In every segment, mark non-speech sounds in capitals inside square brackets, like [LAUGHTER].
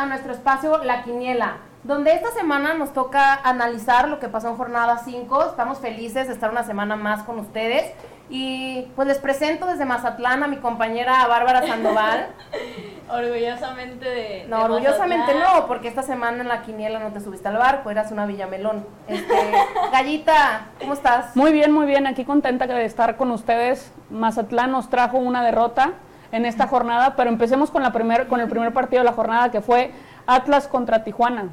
A nuestro espacio La Quiniela, donde esta semana nos toca analizar lo que pasó en jornada 5. Estamos felices de estar una semana más con ustedes. Y pues les presento desde Mazatlán a mi compañera Bárbara Sandoval. [LAUGHS] orgullosamente de. No, orgullosamente no, porque esta semana en la quiniela no te subiste al barco, eras una villamelón. Este, [LAUGHS] Gallita, ¿cómo estás? Muy bien, muy bien, aquí contenta de estar con ustedes. Mazatlán nos trajo una derrota en esta jornada, pero empecemos con, la primer, con el primer partido de la jornada que fue Atlas contra Tijuana.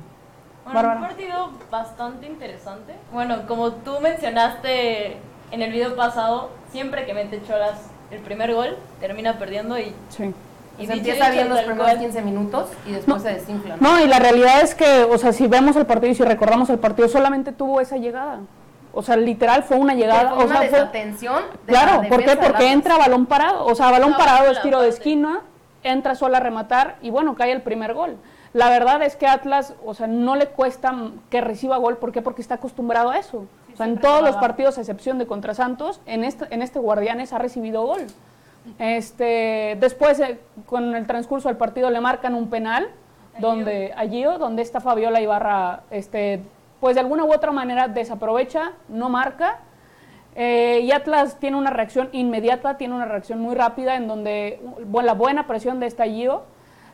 Bueno, un partido bastante interesante. Bueno, como tú mencionaste en el video pasado, siempre que mete Cholas el primer gol, termina perdiendo y... Sí. Y se empieza bien los primeros 15 minutos y después se desinfla. ¿no? y la realidad es que, o sea, si vemos el partido y si recordamos el partido, solamente tuvo esa llegada. O sea, literal fue una llegada. Fue una o sea, desatención. claro, ¿por qué? Porque entra balón parado. O sea, balón parado es tiro de esquina, entra sola a rematar y bueno, cae el primer gol. La verdad es que Atlas, o sea, no le cuesta que reciba gol. ¿Por qué? Porque está acostumbrado a eso o sea, en todos los partidos, a excepción de contra Santos, en este, en este Guardianes ha recibido gol. Este, después, eh, con el transcurso del partido, le marcan un penal donde allí donde está Fabiola Ibarra, este, pues de alguna u otra manera desaprovecha, no marca. Eh, y Atlas tiene una reacción inmediata, tiene una reacción muy rápida en donde la buena presión de estallido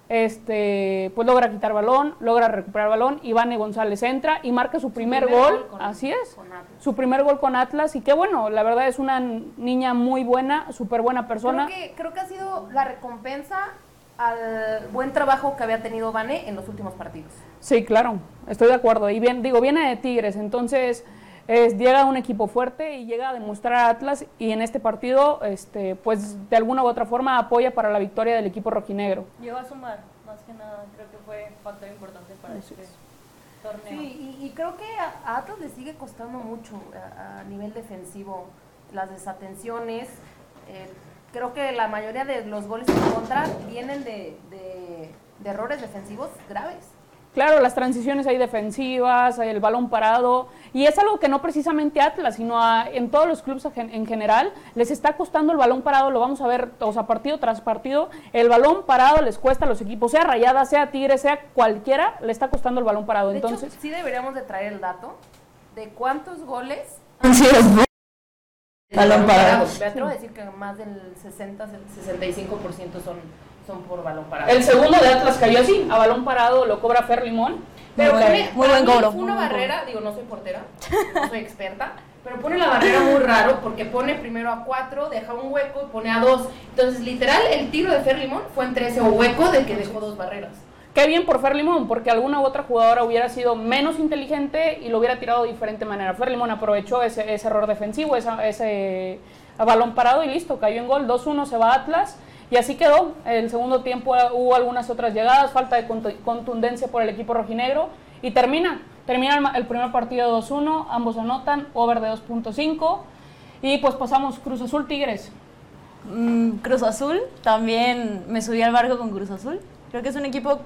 este, pues logra quitar balón, logra recuperar balón, Ivane González entra y marca su primer, gol, así es, su primer gol con Atlas y qué bueno, la verdad es una niña muy buena, súper buena persona. Creo que, creo que ha sido la recompensa al buen trabajo que había tenido Vane en los últimos partidos. Sí, claro, estoy de acuerdo. Y bien, digo, viene de Tigres, entonces es, llega un equipo fuerte y llega a demostrar a Atlas y en este partido, este, pues de alguna u otra forma apoya para la victoria del equipo rojinegro. Llegó a sumar, más que nada, creo que fue un factor importante para este torneo. Sí, y, creo que a, Atlas le sigue costando mucho a, nivel defensivo las desatenciones. Eh, creo que la mayoría de los goles en contra vienen de errores defensivos graves. Claro, las transiciones hay defensivas, hay el balón parado, y es algo que no precisamente Atlas, sino en todos los clubes en general les está costando el balón parado, lo vamos a ver, o sea, partido tras partido, el balón parado les cuesta a los equipos, sea Rayada, sea Tigre, sea cualquiera, le está costando el balón parado. Entonces, sí deberíamos de traer el dato de cuántos goles han sido balón parado. Me atrevo a decir que más del 60, 65% son son por balón parado. El segundo de Atlas cayó así, a balón parado lo cobra Fer Limón. Pero pone, muy buen cobro. una barrera, digo, no soy portera, no soy experta, pero pone la barrera muy raro porque pone primero a cuatro, deja un hueco y pone a dos. Entonces, literal, el tiro de Fer Limón fue entre ese hueco de que dejó dos barreras. Qué bien por Fer Limón, porque alguna u otra jugadora hubiera sido menos inteligente y lo hubiera tirado de diferente manera. Fer Limón aprovechó ese, ese error defensivo, ese, ese balón parado y listo, cayó en gol. 2-1 se va Atlas. Y así quedó. El segundo tiempo hubo algunas otras llegadas, falta de contundencia por el equipo rojinegro y termina. Termina el primer partido 2-1, ambos anotan, over de 2.5 y pues pasamos Cruz Azul Tigres. Mm, Cruz Azul, también me subí al barco con Cruz Azul. Creo que es un equipo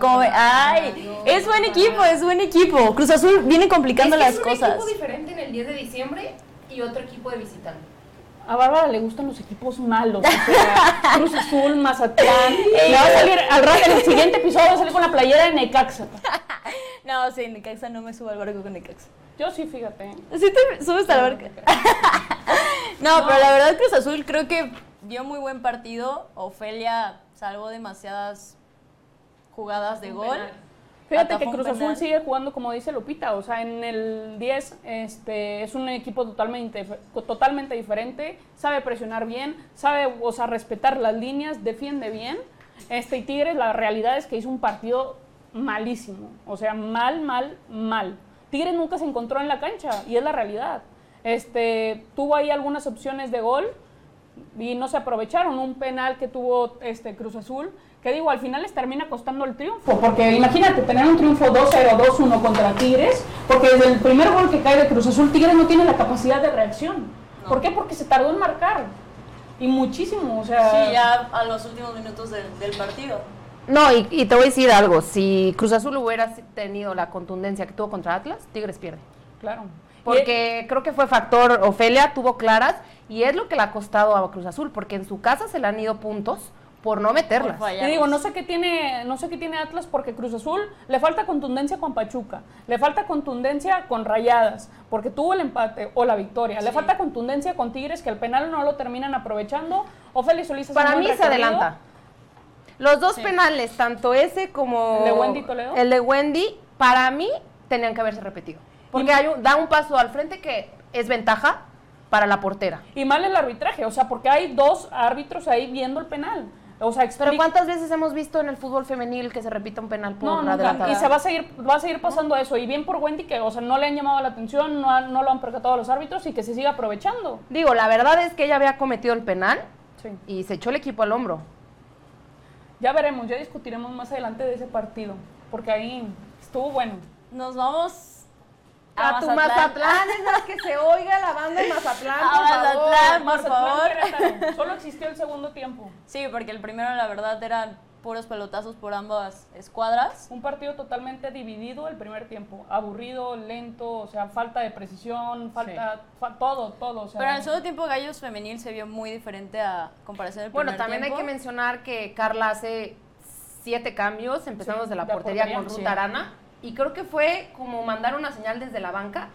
como ay, es buen equipo, es buen equipo. Cruz Azul viene complicando las cosas. Es un equipo diferente en el 10 de diciembre y otro equipo de visitante a Bárbara le gustan los equipos malos, o sea, [LAUGHS] Cruz Azul, Mazatlán. Le va a salir, al rato, en el siguiente episodio va a salir con la playera de Necaxa. [LAUGHS] No, sí, Necaxa no me subo al barco con Necaxa. Yo sí, fíjate. ¿Sí te subes al barco? no, [LAUGHS] pero la verdad Cruz Azul creo que dio muy buen partido. Ofelia salvó demasiadas jugadas de gol. Fíjate que Cruz Azul sigue jugando como dice Lupita, o sea, en el 10 este, es un equipo totalmente, totalmente diferente, sabe presionar bien, sabe o sea, respetar las líneas, defiende bien. Este, y Tigres, la realidad es que hizo un partido malísimo, o sea, mal, mal, mal. Tigres nunca se encontró en la cancha y es la realidad. Este, tuvo ahí algunas opciones de gol y no se aprovecharon, un penal que tuvo este Cruz Azul que digo, al final les termina costando el triunfo, porque imagínate tener un triunfo 2-0, 2-1 contra Tigres, porque desde el primer gol que cae de Cruz Azul, Tigres no tiene la capacidad de reacción. ¿Por qué? Porque se tardó en marcar. Y muchísimo, o sea... Sí, ya a los últimos minutos del, partido. No, y, y, te voy a decir algo, si Cruz Azul hubiera tenido la contundencia que tuvo contra Atlas, Tigres pierde. Claro. Porque creo que fue factor, Ofelia tuvo claras, y es lo que le ha costado a Cruz Azul, porque en su casa se le han ido puntos, por no meterlas. Por. Y digo, no sé qué tiene, no sé qué tiene Atlas porque Cruz Azul le falta contundencia con Pachuca, le falta contundencia con Rayadas, porque tuvo el empate o la victoria, le falta contundencia con Tigres que al penal no lo terminan aprovechando, o Félix Solís hace Para mí se adelanta. Los dos Sí. penales, tanto ese como ¿El de Wendy Toledo? el de Wendy, para mí tenían que haberse repetido. Porque Y- hay un- da un paso al frente que es ventaja para la portera. Y mal el arbitraje, o sea, porque hay dos árbitros ahí viendo el penal. O sea, Pero ¿cuántas veces hemos visto en el fútbol femenil que se repita un penal por No, nunca. adelantada? Y se va a seguir, va a seguir pasando eso. Y bien por Wendy que, o sea, no le han llamado la atención, no, han- no lo han percatado a los árbitros y que se siga aprovechando. Digo, la verdad es que ella había cometido el penal Sí. y se echó el equipo al hombro. Ya veremos, ya discutiremos más adelante de ese partido, porque ahí estuvo bueno. Nos vamos A, tu Mazatlán, es más que se oiga la banda de Mazatlán, A por Mazatlán. favor. Por favor. Solo existió el segundo tiempo. Sí, porque el primero, la verdad, eran puros pelotazos por ambas escuadras. Un partido totalmente dividido el primer tiempo. Aburrido, lento, o sea, falta de precisión, falta fa- todo, todo. O sea, Pero en el segundo tiempo, Gallos Femenil se vio muy diferente a comparación del Bueno, primer también hay que mencionar que Carla hace siete cambios, empezando Sí, desde la de portería, portería, con Ruth sí. Arana. Y creo que fue como mandar una señal desde la banca,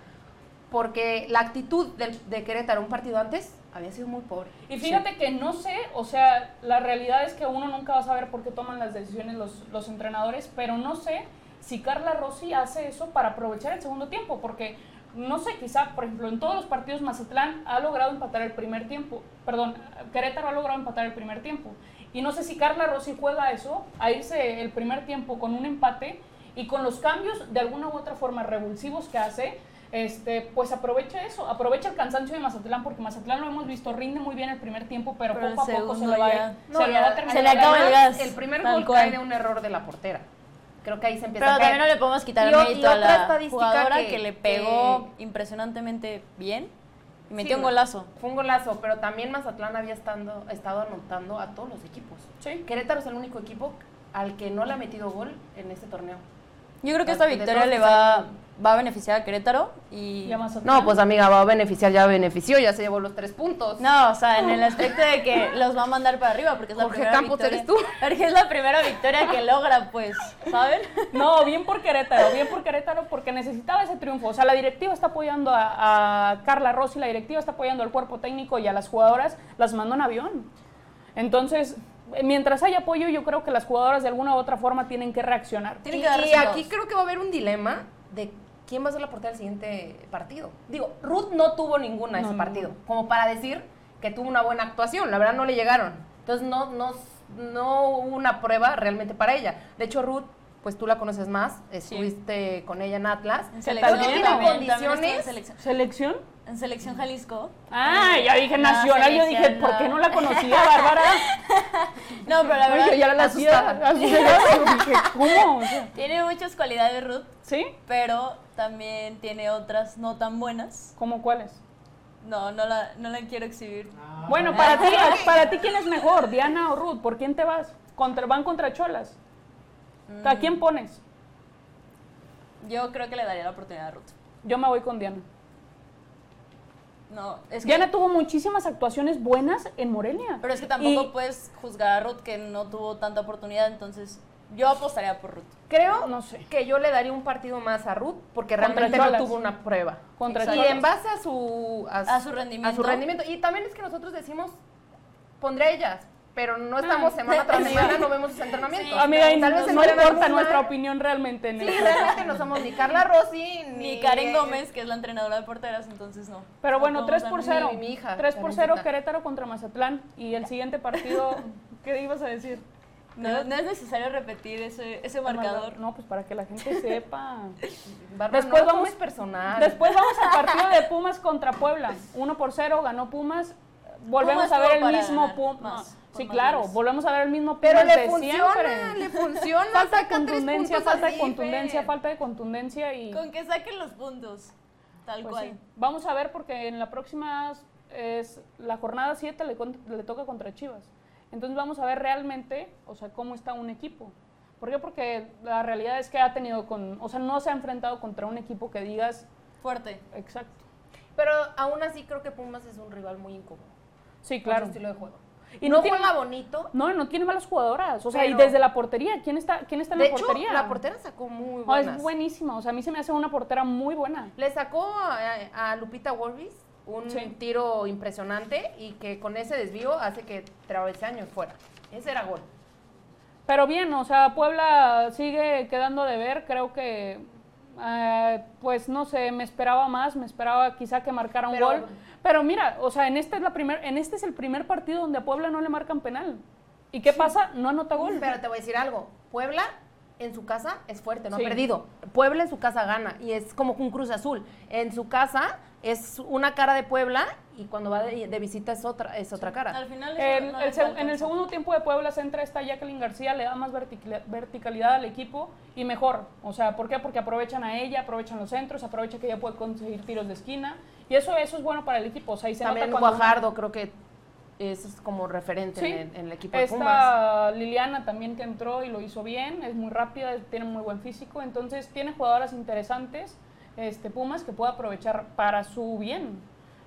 porque la actitud del- de, Querétaro un partido antes había sido muy pobre. Y fíjate que no sé, o sea, la realidad es que uno nunca va a saber por qué toman las decisiones los, los entrenadores, pero no sé si Carla Rossi hace eso para aprovechar el segundo tiempo, porque no sé, quizá, por ejemplo, en todos los partidos Mazatlán ha logrado empatar el primer tiempo, perdón, Querétaro ha logrado empatar el primer tiempo. Y no sé si Carla Rossi juega eso, a irse el primer tiempo con un empate y con los cambios de alguna u otra forma revulsivos que hace, este, pues aprovecha eso, aprovecha el cansancio de Mazatlán, porque Mazatlán lo hemos visto, rinde muy bien el primer tiempo, pero, poco a poco se le va, ya- a- No, se le ya- va a terminar. se le acaba el gas, El primer gol cae de un error de la portera. Creo que ahí se empieza Pero a caer. también no le podemos quitar el mérito a otra la estadística jugadora que, que- le pegó que- impresionantemente bien y metió Sí, un golazo. Fue un golazo, pero también Mazatlán había estando, estado anotando a todos los equipos. Sí. Querétaro es el único equipo al que no le ha metido gol en este torneo. Yo creo que esta victoria le va, va a beneficiar a Querétaro y... Y a Mazatlán. No, pues amiga, va a beneficiar, ya benefició, ya se llevó los tres puntos. No, o sea, en el aspecto de que los va a mandar para arriba, porque es la Jorge primera Campos, victoria. ¿eres tú? Porque es la primera victoria que logra, pues, ¿saben? No, bien por Querétaro, bien por Querétaro porque necesitaba ese triunfo. O sea, la directiva está apoyando a, a Carla Rossi, la directiva está apoyando al cuerpo técnico y a las jugadoras, las mandó en avión. Entonces, mientras haya apoyo, yo creo que las jugadoras de alguna u otra forma tienen que reaccionar. Tienen Y, que aquí creo que va a haber un dilema de quién va a ser la portera del siguiente partido. Digo, Ruth no tuvo ninguna No, ese partido, no. como para decir que tuvo una buena actuación. La verdad no le llegaron. Entonces no, no, no hubo una prueba realmente para ella. De hecho, Ruth, pues tú la conoces más, estuviste con ella en Atlas. En Creo selección que tiene también, también, también estuvo en selección. ¿Selección? En selección Jalisco. Ah, ya dije La nacional, yo dije, ¿por qué no. la conocía, Bárbara? [LAUGHS] No, pero la verdad Yo ya la asustada. asustada, dije, [LAUGHS] ¿cómo? O sea, tiene muchas cualidades Ruth, ¿Sí? pero también tiene otras no tan buenas. ¿Cómo cuáles? No, no la, no la quiero exhibir. Bueno, para ti, [LAUGHS] para ti, ¿quién es mejor, Diana o Ruth? ¿Por quién te vas? Contra, ¿Van contra Cholas? ¿A quién pones? Yo creo que le daría la oportunidad a Ruth. Yo me voy con Diana. No, es que, Diana tuvo muchísimas actuaciones buenas en Morelia. pero es que tampoco Y puedes juzgar a Ruth que no tuvo tanta oportunidad, entonces yo apostaría por Ruth. Creo No sé. que yo le daría un partido más a Ruth porque Contra realmente no tuvo una prueba. Contra y en base a su, A su rendimiento. a su rendimiento. Y también es que nosotros decimos, pondré a ellas, pero no estamos Ah. semana tras [LAUGHS] semana, no vemos sus entrenamientos. Sí, Amiga, Tal no, vez no importa nuestra opinión realmente. En Sí, el- realmente [LAUGHS] no somos ni Carla Rossi, ni, Ni Karen Gómez, que es la entrenadora de porteras, entonces no. Pero bueno, No 3 podemos por dar 0. mi- mi hija, 3 por Karencita. 0 Querétaro contra Mazatlán. Y el siguiente partido, ¿qué ibas a decir? No, no es necesario repetir ese, ese marcador. No, pues para que la gente sepa. [LAUGHS] Bárbara, Después no vamos- personal. Después vamos al partido de Pumas contra Puebla. 1 por 0, ganó Pumas. Volvemos Pumas a ver el mismo Pumas. Sí, con claro, volvemos a ver el mismo pero le de funciona, siempre. le funciona. Falta de contundencia, falta de contundencia, Fer. falta de contundencia y Con que saquen los puntos, tal pues cual. sí. Vamos a ver porque en la próxima es la jornada 7 le, con- le toca contra Chivas. Entonces vamos a ver realmente, o sea, cómo está un equipo. ¿Por qué? Porque la realidad es que ha tenido con, o sea, no se ha enfrentado contra un equipo que digas Fuerte. exacto. Pero aún así creo que Pumas es un rival muy incómodo. Sí, Claro. claro. estilo de juego. Y no, juega bonito. No, no tiene malas jugadoras. O sea, y desde la portería, ¿quién está, quién está en De la hecho, portería? la portera sacó muy No, buenas. es buenísima. O sea, a mí se me hace una portera muy buena. Le sacó a, a Lupita Wolvis un Sí. tiro impresionante y que con ese desvío hace que años fuera. Ese era gol. Pero bien, o sea, Puebla sigue quedando de ver. Creo que, eh, pues no sé, me esperaba más, me esperaba quizá que marcara un Pero- gol. Pero mira, o sea, en este es la primer, en este es el primer partido donde a Puebla no le marcan penal. ¿Y qué pasa? No anota gol. Pero te voy a decir algo. Puebla en su casa es fuerte, no Sí. ha perdido. Puebla en su casa gana y es como un Cruz Azul. En su casa es una cara de Puebla y cuando va de, de visita es otra, es otra cara. Al final El- no el en el segundo tiempo de Puebla se entra esta Jacqueline García, le da más verticali- verticalidad al equipo y mejor. O sea, ¿por qué? Porque aprovechan a ella, aprovechan los centros, aprovecha que ella puede conseguir tiros de esquina y eso, eso es bueno para el equipo. O sea, y se También nota cuando Guajardo creo que es como referente Sí. en, el, en el equipo de Pumas. Esta Liliana también que entró y lo hizo bien, es muy rápida, tiene muy buen físico, entonces tiene jugadoras interesantes, este Pumas, que puede aprovechar para su bien.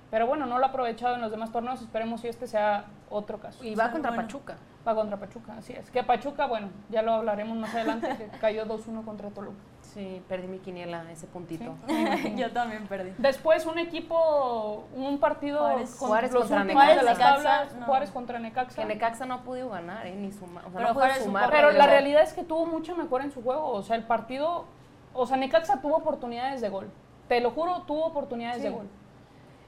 Pero bueno, no lo ha aprovechado en los demás torneos, esperemos si este sea otro caso. Y va Sí, contra bueno. Pachuca. Va contra Pachuca, así es. Que Pachuca, bueno, ya lo hablaremos más adelante, que [LAUGHS] cayó 2-1 contra Toluca. Sí, perdí mi quiniela, ese puntito. [LAUGHS] Yo también perdí. Después un equipo, un partido Juárez. con Juárez los contra últimos de Necaxa. las tablas, Necaxa, no. Juárez contra Necaxa. Que Necaxa no ha podido ganar, ¿eh? Ni sumar. O sea, Pero no sumar. Pero la realidad es que tuvo mucha mejora en su juego. O sea, el partido. O sea, Necaxa tuvo oportunidades de gol. Te lo juro, tuvo oportunidades de gol.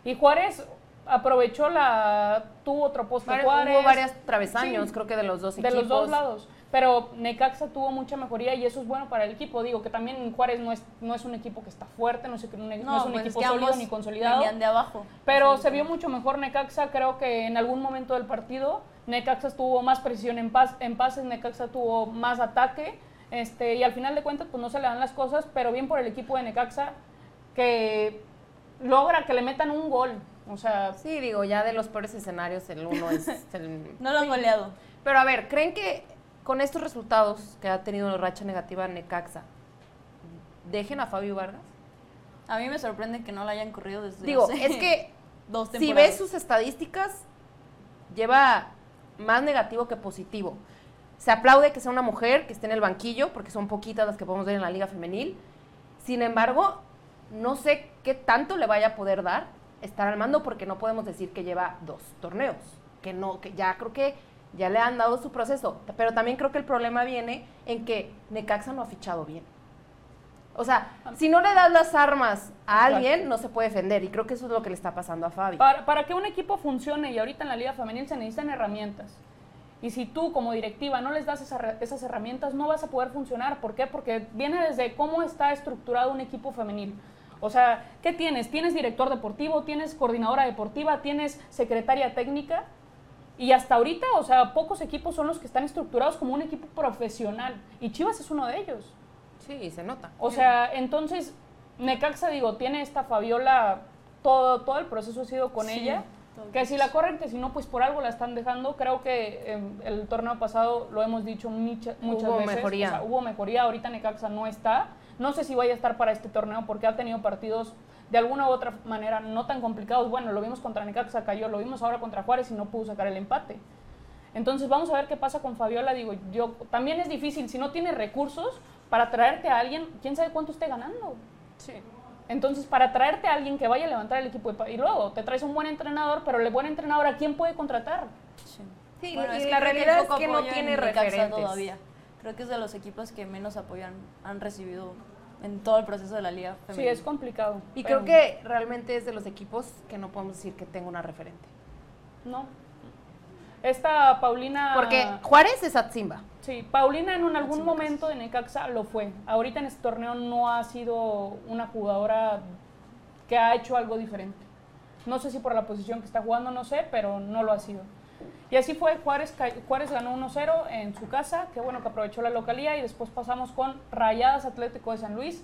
Y Juárez aprovechó la. Tuvo otro poste Vari- Juárez. Hubo varias travesaños, Sí. creo que de los dos De equipos. los dos lados. Pero Necaxa tuvo mucha mejoría y eso es bueno para el equipo. Digo que también Juárez no es, no es un equipo que está fuerte, no es, un- no es un pues equipo sólido ni consolidado. de abajo. Pero Sí, se vio mucho mejor Necaxa, creo que en algún momento del partido Necaxa tuvo más precisión en, pas- en pases, Necaxa tuvo más ataque, este, y al final de cuentas pues no se le dan las cosas, pero bien por el equipo de Necaxa que logra que le metan un gol, o sea, Sí, digo, ya de los peores escenarios, el uno es [LAUGHS] el... No lo han goleado. Pero a ver, ¿creen que con estos resultados que ha tenido la racha negativa Necaxa, dejen a Fabio Vargas? A mí me sorprende que no lo hayan corrido desde Digo, hace es que [LAUGHS] dos si ves sus estadísticas, lleva más negativo que positivo. Se aplaude que sea una mujer que esté en el banquillo, porque son poquitas las que podemos ver en la liga femenil. Sin embargo, no sé qué tanto le vaya a poder dar estar al mando, porque no podemos decir que lleva dos torneos, que no, que ya creo que ya le han dado su proceso. Pero también creo que el problema viene en que Necaxa no ha fichado bien. O sea, si no le das las armas a Exacto. alguien, no se puede defender. Y creo que eso es lo que le está pasando a Fabi. para, para que un equipo funcione y ahorita en la liga femenil se necesitan herramientas. Y si tú como directiva no les das esa esas herramientas, no vas a poder funcionar. ¿Por qué? Porque viene desde cómo está estructurado un equipo femenil. O sea, ¿qué tienes? Tienes director deportivo, tienes coordinadora deportiva, tienes secretaria técnica. Y hasta ahorita, o sea, pocos equipos son los que están estructurados como un equipo profesional. Y Chivas es uno de ellos. Sí, se nota. O sea, entonces, Necaxa, digo, tiene esta Fabiola, todo, todo el proceso ha sido con Sí, ella. Que si la corren, que si no, pues por algo la están dejando. Creo que eh, el torneo pasado lo hemos dicho mucha- muchas Hubo veces. mejoría. O sea, hubo mejoría. Ahorita Necaxa no está. No sé si vaya a estar para este torneo porque ha tenido partidos de alguna u otra manera no tan complicados. Bueno, lo vimos contra Necaxa, cayó. Lo vimos ahora contra Juárez y no pudo sacar el empate. Entonces vamos a ver qué pasa con Fabiola. Digo, yo también es difícil. Si no tiene recursos para traerte a alguien, quién sabe cuánto esté ganando. Sí. Entonces, para traerte a alguien que vaya a levantar el equipo de pa- y luego te traes un buen entrenador, pero el buen entrenador, ¿a quién puede contratar? Sí. Sí, Bueno, y es que la realidad es que no tiene referentes. todavía. Creo que es de los equipos que menos apoyo han, han recibido en todo el proceso de la liga Sí, femenina. es complicado. Y pero creo que realmente es de los equipos que no podemos decir que tenga una referente. No. Esta Paulina... Porque Juárez es Atzimba. Sí, Paulina en un, algún momento de Necaxa lo fue. Ahorita en este torneo no ha sido una jugadora que ha hecho algo diferente. No sé si por la posición que está jugando, no sé, pero no lo ha sido. Y así fue, Juárez, Juárez ganó 1-0 en su casa, qué bueno que aprovechó la localía y después pasamos con Rayadas Atlético de San Luis,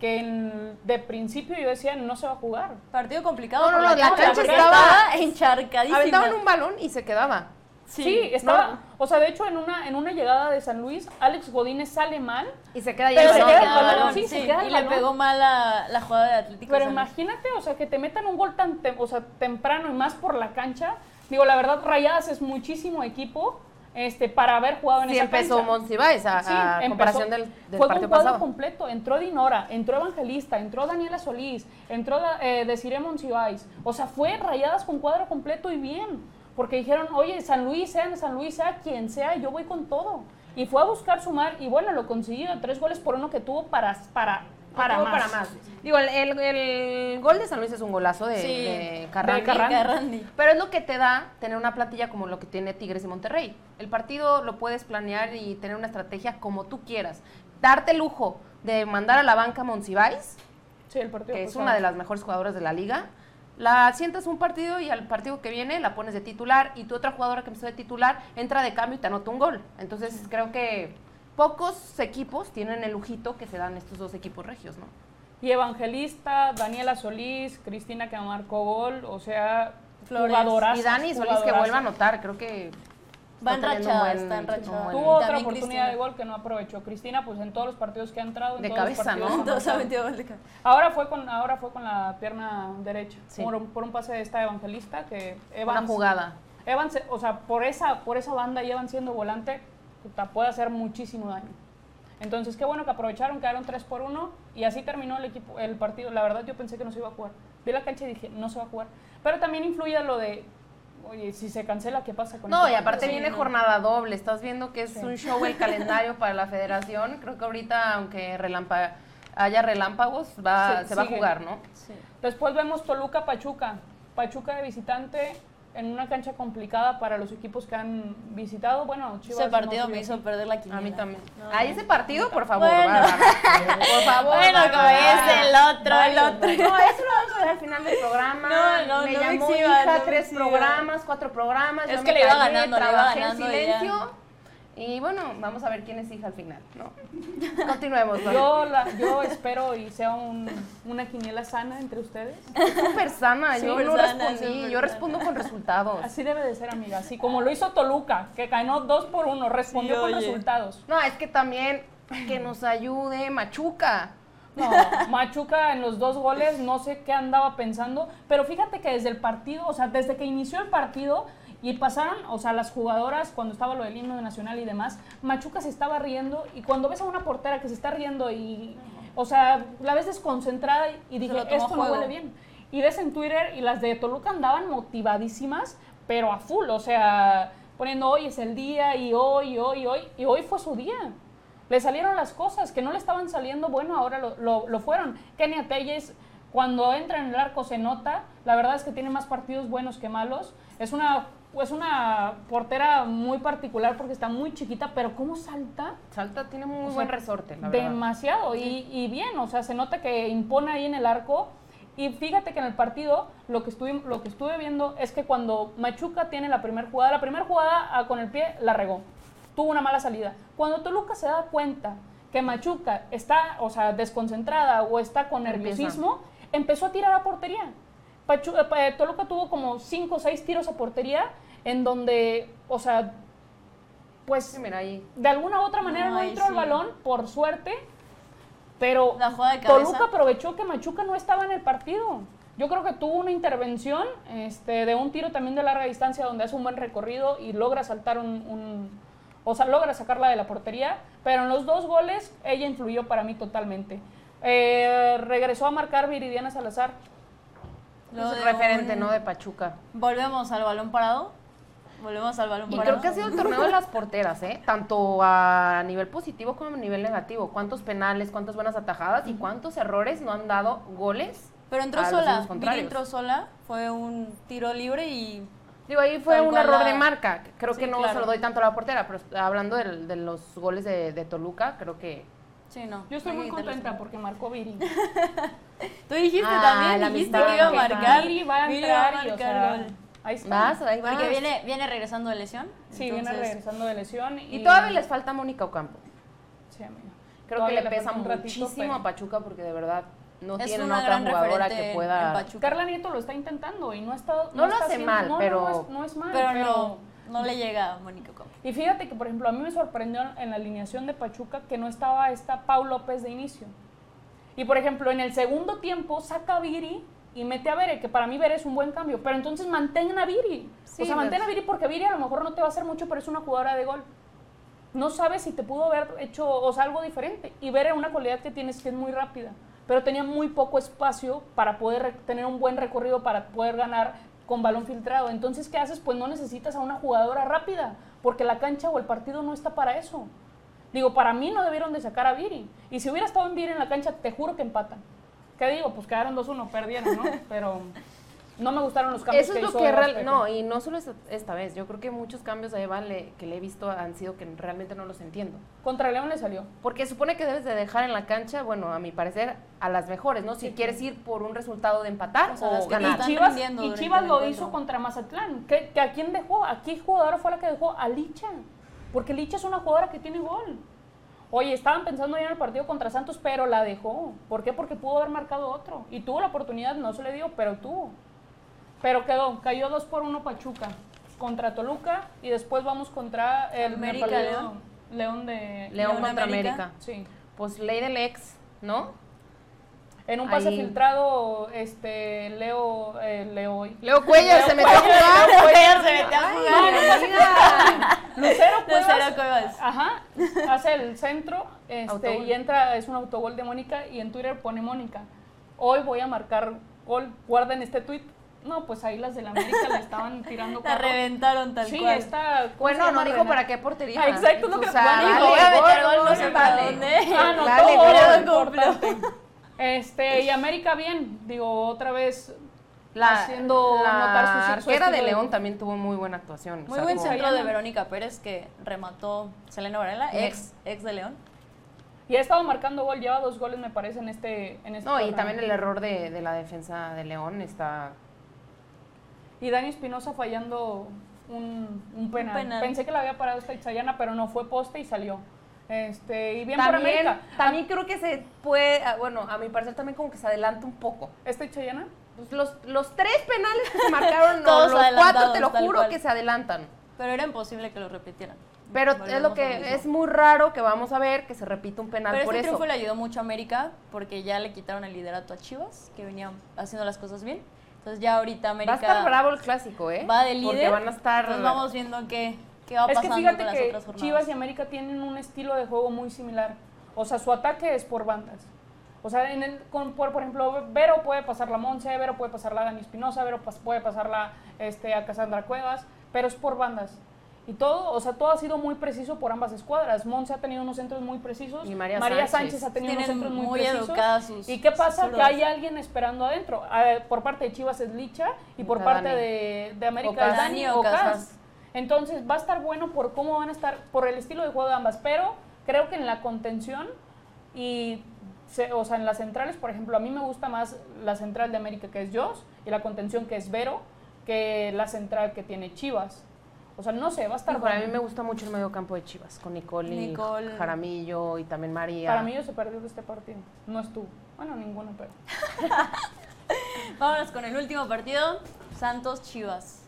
que en- de principio yo decía no se va a jugar. Partido complicado. No, no, no, la cancha, cancha estaba- encharcadísima. Aventaban un balón y se quedaba. Sí, estaba, o sea, de hecho en una, en una llegada de San Luis, Alex Godínez sale mal, Y se queda Pero el se balón. queda queda el balón, balón, sí, se sí, queda el y le pegó mal la, la jugada de Atlético. Pero imagínate, o sea, que te metan un gol tan tem- o sea, temprano y más por la cancha, Digo, la verdad, Rayadas es muchísimo equipo este, para haber jugado en Sí esa empezó cancha. Monsiváis a, Sí, a empezó- comparación del, del fue partido un pasado. completo. Entró Dinora, entró Evangelista, entró Daniela Solís, entró eh, Desiree Monsiváis. O sea, fue rayadas con cuadro completo y bien. Porque dijeron, oye, San Luis, sea en San Luis, sea quien sea, yo voy con todo. Y fue a buscar sumar y bueno, lo consiguió. Tres goles por uno que tuvo para, para, para, más. para más. Digo, el, el- el gol de San Luis es un golazo de, Sí, de Carrandi. de Carrandi. Carrandi. Pero es lo que te da tener una plantilla como lo que tiene Tigres y Monterrey. El partido lo puedes planear y tener una estrategia como tú quieras. Darte el lujo de mandar a la banca a Monsiváis, Sí, el partido que es una de las mejores jugadoras de la liga. La sientas un partido y al partido que viene la pones de titular y tu otra jugadora que empezó de titular entra de cambio y te anota un gol. Entonces creo que pocos equipos tienen el lujito que se dan estos dos equipos regios, ¿no? Y Evangelista, Daniela Solís, Cristina que marcó gol, o sea, Flores. Y Dani Solís que vuelva a anotar, creo que está teniendo enrachada, está enrachada. Tuvo otra También oportunidad Cristina. de gol que no aprovechó. Cristina, pues en todos los partidos que ha entrado, en De todos los cabeza, partidos ¿no? ha Entonces ha metido gol de cabeza. Ahora fue con ahora fue con la pierna derecha Sí. por, un, por un pase de esta evangelista que una jugada. Evans, o sea, por esa por esa banda y Evans siendo volante puta, puede hacer muchísimo daño. Entonces, qué bueno que aprovecharon, quedaron 3 por 1 y así terminó el equipo el partido. La verdad yo pensé que no se iba a jugar. Vi la cancha y dije, no se va a jugar. Pero también influye lo de oye, si se cancela, ¿qué pasa con No, y aparte viene no. jornada doble. Estás viendo que es Sí. un show el calendario para la federación. Creo que ahorita, aunque relampa- haya relámpagos, va, Sí, se va a jugar, ¿no? Sí. Después vemos Toluca Pachuca. Pachuca de visitante en una cancha complicada para los equipos que han visitado. Bueno, Chivas Ese partido no me hizo perder la quiniela. A mí también. No, Ahí ese partido, por favor. Bueno. Bárbara. Por favor. Bueno, como Bárbara. es el otro, el otro. No, eso lo vamos a ver al final del programa. No, no, me no me llamó exhiba, hija, no me tres programas, cuatro programas. Es yo que me le iba callé, ganando, le iba trabajé ganando en ya. Y bueno, vamos a ver quién es hija al final, ¿no? [LAUGHS] Continuemos. ¿no? Yo, la- yo espero y sea un- una quiniela sana entre ustedes. Súper sana, yo no sana, respondí, yo sana. respondo con resultados. Así debe de ser, amiga. Así como lo hizo Toluca, que ganó dos por uno, respondió Sí, con oye. resultados. No, es que también que nos ayude Machuca. No, Machuca en los dos goles, no sé qué andaba pensando, pero fíjate que desde el partido, o sea, desde que inició el partido y pasaron, o sea, las jugadoras, cuando estaba lo del himno nacional y demás, Machuca se estaba riendo y cuando ves a una portera que se está riendo y, o sea, la ves desconcentrada y dije, esto no huele bien. Y ves en Twitter y las de Toluca andaban motivadísimas, pero a full, o sea, poniendo hoy es el día y hoy, hoy, hoy, y hoy fue su día. Le salieron las cosas que no le estaban saliendo, bueno, ahora lo, lo, lo fueron. Kenia Telles, cuando entra en el arco se nota, la verdad es que tiene más partidos buenos que malos. Es una, es una portera muy particular porque está muy chiquita, pero ¿cómo salta? Salta tiene muy O sea, buen resorte, la verdad. Demasiado y, y bien, o sea, se nota que impone ahí en el arco. Y fíjate que en el partido lo que, estuve, lo que estuve viendo es que cuando Machuca tiene la primera jugada, la primera jugada ah, con el pie la regó, tuvo una mala salida. Cuando Toluca se da cuenta que Machuca está, o sea, desconcentrada o está con nerviosismo, empezó a tirar a portería. Eh, pa- Toluca tuvo como 5 o 6 tiros a portería en donde, o sea, pues Sí, mira ahí. de alguna u otra manera no, entró el sí. balón, por suerte, pero La de. Toluca aprovechó que Machuca no estaba en el partido. Yo creo que tuvo una intervención este, de un tiro también de larga distancia donde hace un buen recorrido y logra saltar un, un- o sea, logra sacarla de la portería, pero en los dos goles ella influyó para mí totalmente. Eh, regresó a marcar Viridiana Salazar. Lo Es referente, un- ¿no? De Pachuca. Volvemos al balón parado. Volvemos al balón Y parado. creo que ha sido el torneo de las porteras, ¿eh? Tanto a nivel positivo como a nivel negativo. ¿Cuántos penales, cuántas buenas atajadas y cuántos errores no han dado goles? Pero entró sola. Viri entró sola. Fue un tiro libre y Digo, ahí fue un error la- de marca. Creo Sí, que no claro. se lo doy tanto a la portera, pero hablando de, los goles de, de Toluca, creo que... sí, no. Yo estoy muy contenta porque marcó Viri. [LAUGHS] Tú dijiste Ah, también, dijiste amistad, que iba a marcar. Viri va a entrar y, o marcar sea, gol. Ahí está. Vas, ahí vas. Porque viene, viene regresando de lesión. Sí, viene entonces- regresando de lesión. Y, Y todavía les falta Mónica Ocampo. Sí, amiga. Creo Todavía que le pesa falta un ratito, muchísimo pero- a Pachuca porque de verdad no Es tienen una otra gran jugadora que pueda... Carla Nieto lo está intentando y no ha estado. No lo está hace haciendo- mal, no, no, pero- No, es, no es mal, Pero pero. no, no le llega a Mónica Ocampo. Y fíjate que, por ejemplo, a mí me sorprendió en la alineación de Pachuca que no estaba esta Pau López de inicio. Y, por ejemplo, en el segundo tiempo saca a Viri y mete a Bere, que para mí Bere es un buen cambio, pero entonces mantén a Viri. Sí, o sea, mantén a. Viri porque Viri a lo mejor no te va a hacer mucho, pero es una jugadora de gol. No sabes si te pudo haber hecho o sea, algo diferente. Y Bere una cualidad que tienes que es muy rápida, pero tenía muy poco espacio para poder tener un buen recorrido para poder ganar con balón filtrado. Entonces, ¿qué haces? Pues no necesitas a una jugadora rápida, porque la cancha o el partido no está para eso. Digo, para mí no debieron de sacar a Viri. Y si hubiera estado en Viri en la cancha, te juro que empatan. ¿Qué digo? Pues quedaron 2-1, perdieron, ¿no? [LAUGHS] Pero no me gustaron los cambios Eso que es lo hizo que real- no, y no solo esta, esta vez, yo creo que muchos cambios a Eva le- que le he visto han sido que realmente no los entiendo. Contra León le salió. Porque supone que debes de dejar en la cancha, bueno, a mi parecer, a las mejores, ¿no? Si quieres ir por un resultado de empatar O sea, o, ganar. están Chivas, y Chivas lo hizo contra Mazatlán. ¿Que, que ¿A quién dejó? ¿A qué jugadora fue la que dejó? A Licha. Porque Licha es una jugadora que tiene gol. Oye, estaban pensando ya en el partido contra Santos, pero la dejó. ¿Por qué? Porque pudo haber marcado otro. Y tuvo la oportunidad, no se le dio, pero tuvo. Pero quedó, cayó 2 por 1 Pachuca contra Toluca y después vamos contra el América, León. León de León, León contra América. América. Sí. Pues ley del ex, ¿no? En un pase Ahí. filtrado, este, Leo, eh, Leo, Leo Cuellar se metió a jugar. Cuellar se metió a jugar. [LAUGHS] Lucero Cuevas, Lucero Cuevas. Ajá, hace el centro este, Autogol. y entra, es un autogol de Mónica y en Twitter pone Mónica. Hoy voy a marcar gol, guarden este tweet. No, pues ahí las de la América le estaban [LAUGHS] tirando La carro. reventaron tal Sí, cual. está. ¿cómo se Bueno, no dijo para qué portería. Ah, exacto, lo que- O sea, bueno, Dijo, dale, voy a meter gol, no sé para dónde. Ah, no, Dale, todo importante. Este, y América bien, digo, otra vez La, haciendo la notar su- su arquera de León también tuvo muy buena actuación. o Muy sea, buen como- centro de Verónica Pérez que remató Selena Varela, ex, ex de León. Y ha estado marcando gol, lleva dos goles me parece en este, en este No, y torneo. también el error de, de la defensa de León está... Y Dani Espinosa fallando un, un penal. penal. Pensé que la había parado esta Itzayana, pero no fue poste y salió. Este, y bien por También, América. también creo que se puede, ah, bueno, a mi parecer también como que se adelanta un poco. ¿Esta Itzayana? Pues los, los tres penales que se marcaron, [LAUGHS] no, Todos los cuatro, te lo juro cual. que se adelantan. Pero era imposible que lo repitieran. Pero Volvemos es lo que es muy raro que vamos a ver que se repita un penal Pero por este eso. triunfo le ayudó mucho a América porque ya le quitaron el liderato a Chivas, que venían haciendo las cosas bien. Entonces ya ahorita América Va a estar bravo el clásico, ¿eh? va de líder. Porque van a estar... Entonces vamos viendo qué, qué va Es que fíjate con las que otras. Chivas y América tienen un estilo de juego muy similar. O sea, su ataque es por bandas. O sea, en el, con, por, por ejemplo, Vero puede pasar la Monse, Vero puede pasar la Dani Espinosa, Vero pas- puede pasar la, este, a Cassandra Cuevas, pero es por bandas. Y todo, o sea, todo ha sido muy preciso por ambas escuadras. Monse ha tenido unos centros muy precisos. Y María Sánchez. Sánchez. ha tenido unos centros muy, muy precisos. sus- ¿Y qué pasa? sus Que hay alguien esperando adentro. Eh, por parte de Chivas es Licha y por parte de, de América es Dani o. Entonces va a estar bueno por cómo van a estar, por el estilo de juego de ambas, pero creo que en la contención y, se- o sea, en las centrales, por ejemplo, a mí me gusta más la central de América que es Joss y la contención que es Vero que la central que tiene Chivas. O sea, no sé, va a estar bueno. mí me gusta mucho el medio campo de Chivas, con Nicole, y Nicole. Jaramillo y también María. Para mí yo se perdió de este partido. No estuvo. Bueno, ninguno, pero. [LAUGHS] Vámonos con el último partido, Santos Chivas.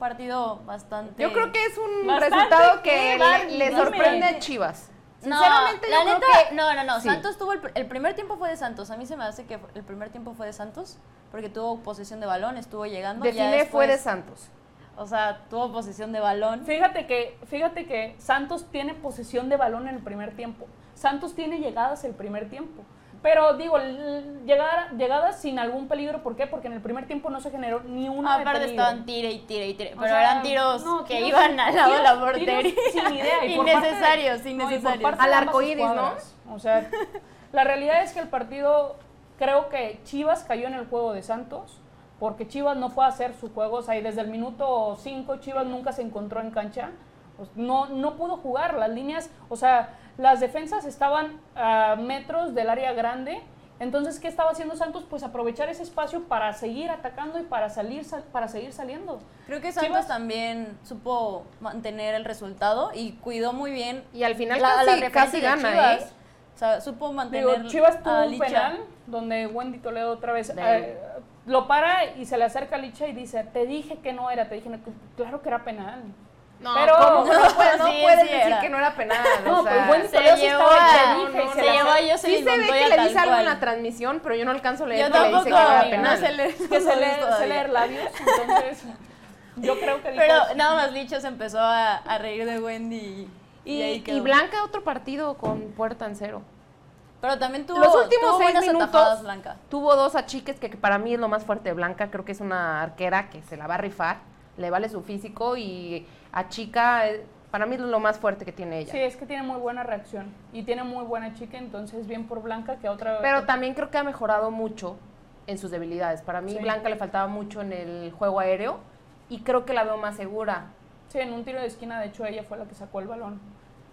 Partido bastante Yo creo que es un Bastante, resultado que ¿qué, le, sorprende a Chivas. No, Sinceramente, la yo creo neta, que- no, no, no. sí. Santos tuvo el, pr- el primer tiempo fue de Santos. A mí se me hace que el primer tiempo fue de Santos porque tuvo posesión de balón, estuvo llegando. ya Define fue de Santos. O sea, tuvo posesión de balón. Fíjate que, fíjate que Santos tiene posesión de balón en el primer tiempo. Santos tiene llegadas el primer tiempo. Pero digo, l- llegar, llegadas sin algún peligro. ¿Por qué? Porque en el primer tiempo no se generó ni una de Aparte estaban tire y tire y tire. O Pero sea, eran tiros no, que tiros- iban al lado de la portería. tiros sin idea. [LAUGHS] innecesarios, no, y por innecesarios. Al arco iris, ¿no? O sea, [LAUGHS] la realidad es que el partido, creo que Chivas cayó en el juego de Santos, porque Chivas no fue a hacer su juego, o sea, y desde el minuto 5 Chivas nunca se encontró en cancha, Pues, no, no pudo jugar, las líneas, o sea, las defensas estaban a metros del área grande, entonces, ¿qué estaba haciendo Santos? Pues aprovechar ese espacio para seguir atacando y para, salir, sal- para seguir saliendo. Creo que Santos Chivas- también supo mantener el resultado y cuidó muy bien Y al final la- la casi, referencia casi de gana, Chivas. ¿eh? O sea, supo mantener Digo, Chivas tuvo a un Licha. penal donde Wendy Toledo otra vez eh, lo para y se le acerca a Licha y dice, te dije que no era, te dije, no". claro que era penal. No, Pero- ¿cómo? no [LAUGHS] puedes, no Sí, puedes sí decir era. que no era penal. [LAUGHS] No, o sea, pero Wendy se llevó estaba- a- no, se se la- llevó a Jocelyn Sí se ve que le dice algo en la transmisión, pero yo no alcanzo a leer Yo que le tampoco, dice que era no penal. sé leer. [LAUGHS] que no sé leer labios, entonces yo creo que dijo, Pero nada más Licho se empezó a, a reír de Wendy y, Y. Blanca otro partido con puerta en cero. Pero también tuvo, Los últimos tuvo seis minutos Blanca. tuvo dos achiques que, que para mí es lo más fuerte de Blanca. Creo que es una arquera que se la va a rifar, le vale su físico y achica. eh, Para mí es lo más fuerte que tiene ella. Sí, es que tiene muy buena reacción y tiene muy buena chica, entonces bien por Blanca que otra Pero también creo que ha mejorado mucho en sus debilidades. Para mí Sí. Blanca le faltaba mucho en el juego aéreo y creo que la veo más segura. Sí, en un tiro de esquina, de hecho, ella fue la que sacó el balón.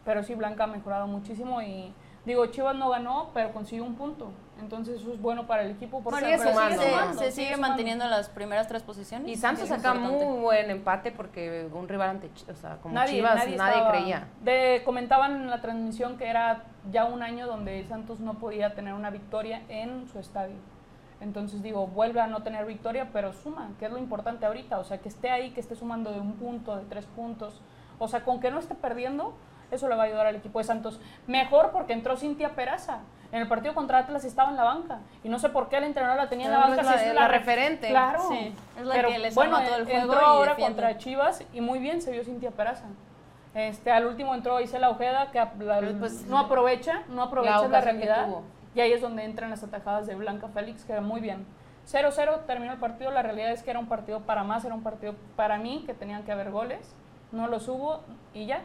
Pero sí, Blanca ha mejorado muchísimo y digo, Chivas no ganó, pero consiguió un punto. Entonces eso es bueno para el equipo porque Sigue sumando, se, se sigue sigue sumando. manteniendo las primeras tres posiciones. Y Santos saca importante. muy buen empate porque un rival ante, o sea, como Nadie, Chivas nadie, nadie, estaba- creía. De, comentaban en la transmisión que era ya un año donde Santos no podía tener una victoria en su estadio. Entonces digo, vuelve a no tener victoria, pero suma, que es lo importante ahorita. O sea, que esté ahí, que esté sumando de un punto, de tres puntos. O sea, con que no esté perdiendo, eso le va a ayudar al equipo de Santos. Mejor porque entró Cintia Peraza. En el partido contra Atlas estaba en la banca. Y no sé por qué el entrenador la tenía en la banca. es la- si es la re- referente. Claro. Sí, es la Pero, que les bueno, todo el juego entró ahora defiende. contra Chivas y muy bien se vio Cintia Peraza. Este, al último entró Isela Ojeda, que la- pues, no aprovecha, no aprovecha la, realidad. Y ahí es donde entran las atajadas de Blanca Félix, que muy bien. 0-0 terminó el partido, la realidad es que era un partido para más, era un partido para mí, que tenían que haber goles, no los hubo y ya.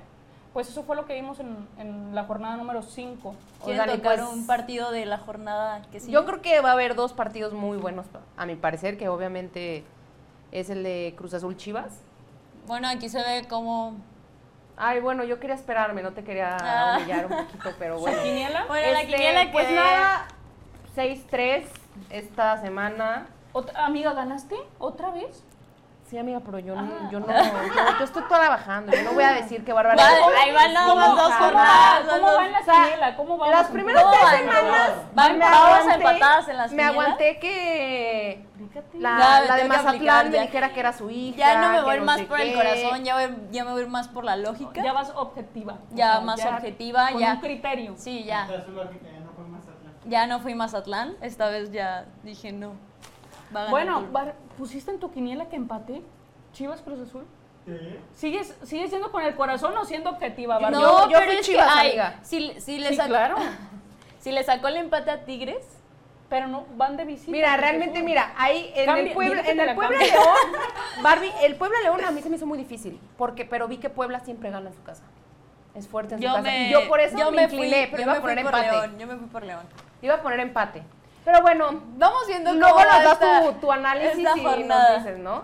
Pues eso fue lo que vimos en, en la jornada número 5. ¿Quieren Oigan, y tocar pues- un partido de la jornada que sigue? Yo creo que va a haber dos partidos muy buenos, a mi parecer, que obviamente es el de Cruz Azul Chivas. Bueno, aquí se ve como... Ay, bueno, yo quería esperarme, no te quería Ah. humillar un poquito, pero bueno. ¿Quiniela? Bueno, la Este, quiniela que... Pues nada, 6-3 esta semana. Otra- amiga, ¿ganaste? ¿Otra vez? Sí, amiga, pero yo, no- Ah. yo no, yo, yo estoy trabajando, yo no voy a decir que bárbara. Vale, ahí van nada más dos ¿Cómo jornadas. ¿Cómo dos- va en la o sea, quiniela? ¿Cómo vamos? Las primeras ¿Cómo tres van? semanas Van me todas aguanté- empatadas en las Me quinielas. aguanté que la, Ya, me la de Mazatlán me ya. dijera que era su hija. Ya no me voy a ir más por el qué. corazón, ya, voy, ya me voy a ir más por la lógica. Ya vas objetiva. O Ya sea, más objetiva, con ya. un criterio. Sí, ya. Ya no. Ya no fui Mazatlán. Esta vez ya dije no. Va a ganar Bueno. Bar- ¿pusiste en tu quiniela que empate? Chivas Cruz Azul. ¿Qué? ¿Sigues, ¿Sigues siendo con el corazón o siendo objetiva, Bar? no, yo- yo pero fui es Chivas, que, ay, si, si le Sí, sacó, claro. [LAUGHS] si le sacó el empate a Tigres, Pero no van de visita. Mira, realmente, mira, ahí en Cambia- el Puebla, en el la Puebla. León, [LAUGHS] Barbie, el Puebla León a mí se me hizo muy difícil, porque, pero vi que Puebla siempre gana en su casa. Es fuerte en su yo casa. me, y yo por eso yo me, fui- incliné, pero yo iba me a poner fui empate. León, yo me fui por León. Iba a poner empate. Pero bueno, Vamos viendo luego cómo nos das tu, tu análisis y jornada. nos dices, ¿no?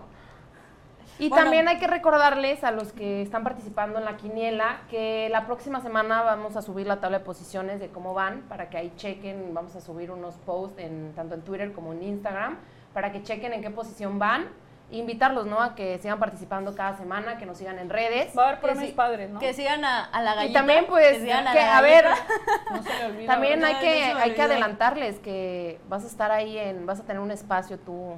Y Bueno. también hay que recordarles a los que están participando en la quiniela que la próxima semana vamos a subir la tabla de posiciones de cómo van para que ahí chequen, vamos a subir unos posts en, tanto en Twitter como en Instagram para que chequen en qué posición van. Invitarlos, ¿no? A que sigan participando cada semana, que nos sigan en redes. Va a haber Que premios padres, ¿no? Que sigan a, a la Y gallita. también, pues, que que, a ver, gallita. [LAUGHS] No se le olvida. también hay no que, hay que adelantarles que vas a estar ahí en, vas a tener un espacio tú,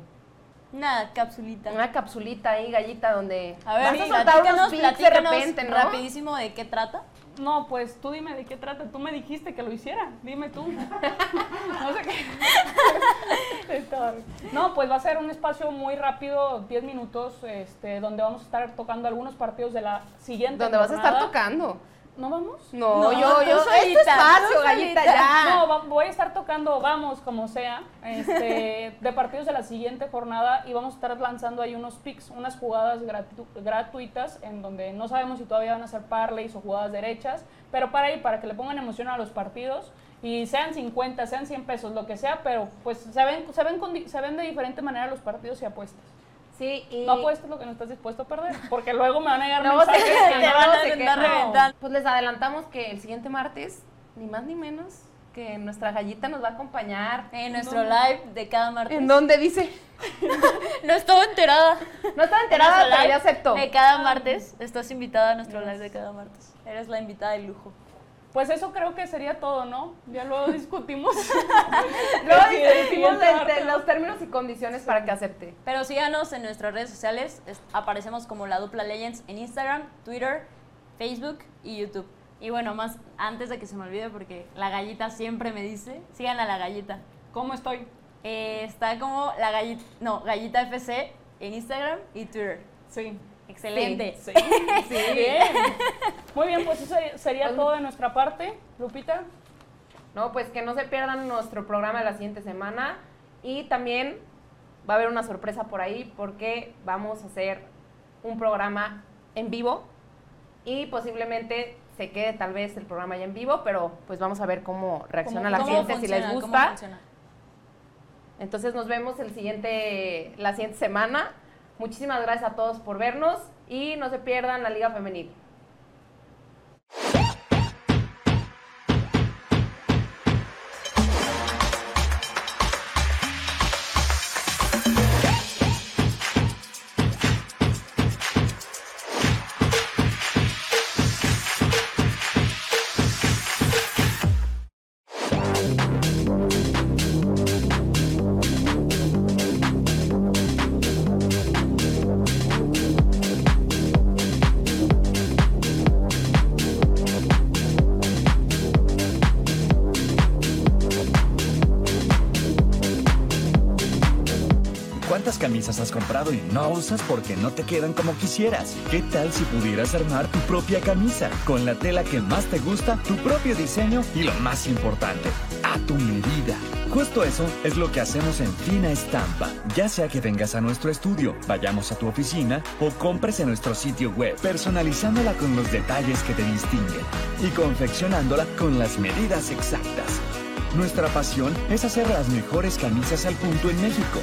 Una capsulita. una capsulita ahí, gallita, donde A ver, vas a soltar unos de repente, ¿no? rapidísimo de qué trata. No, pues tú dime de qué trata. Tú me dijiste que lo hiciera. Dime tú. [LAUGHS] no sé qué. No, pues va a ser un espacio muy rápido, 10 minutos, este, donde vamos a estar tocando algunos partidos de la siguiente Donde vas a estar tocando. ¿No vamos? No, No, yo, yo, solita, es tu espacio, tú gallita, solita. ya. No, va- voy a estar tocando, vamos, como sea, este, [LAUGHS] de partidos de la siguiente jornada y vamos a estar lanzando ahí unos picks, unas jugadas gratu- gratuitas en donde no sabemos si todavía van a ser parlays o jugadas derechas, pero para ahí, para que le pongan emoción a los partidos y sean 50, sean 100 pesos, lo que sea, pero pues se ven, se ven, con se ven de diferente manera los partidos y apuestas. Sí, y... No apuestes lo que no estás dispuesto a perder, porque luego me van a llegar [LAUGHS] mensajes que no, van a andar quejan. reventando. Pues les adelantamos que el siguiente martes, ni más ni menos, que nuestra gallita nos va a acompañar. En nuestro live de cada martes. ¿En dónde dice? [LAUGHS] No estaba enterada. No estaba En enterada, pero ya aceptó. De cada martes. Estás invitada a nuestro live de cada martes. Eres la invitada de lujo. Pues eso creo que sería todo, ¿no? Ya luego [LAUGHS] discutimos. Luego Sí, [LAUGHS] martes. los términos y condiciones para que acepte. Pero síganos en nuestras redes sociales. Es- aparecemos como la dupla Legends en Instagram, Twitter, Facebook y YouTube. Y bueno, más antes de que se me olvide, porque la gallita siempre me dice, sigan a la gallita. ¿Cómo estoy? Eh, está como la gallita, no, gallita FC en Instagram y Twitter. Sí. Excelente. Sí. sí. [LAUGHS] Bien. Muy bien, pues eso sería Pues- todo de nuestra parte. Lupita. No, pues que no se pierdan nuestro programa de la siguiente semana y también va a haber una sorpresa por ahí porque vamos a hacer un programa en vivo y posiblemente se quede tal vez el programa ya en vivo, pero pues vamos a ver cómo reacciona ¿Cómo- la cómo gente, si les gusta. funciona? Entonces nos vemos el siguiente, la siguiente semana. Muchísimas gracias a todos por vernos y no se pierdan la Liga Femenil. No usas porque no te quedan como quisieras? ¿Qué tal si pudieras armar tu propia camisa con la tela que más te gusta, tu propio diseño y lo más importante, a tu medida? Justo eso es lo que hacemos en Fina Estampa. Ya sea que vengas a nuestro estudio, vayamos a tu oficina o compres en nuestro sitio web, personalizándola con los detalles que te distinguen y confeccionándola con las medidas exactas. Nuestra pasión es hacer las mejores camisas al punto en México.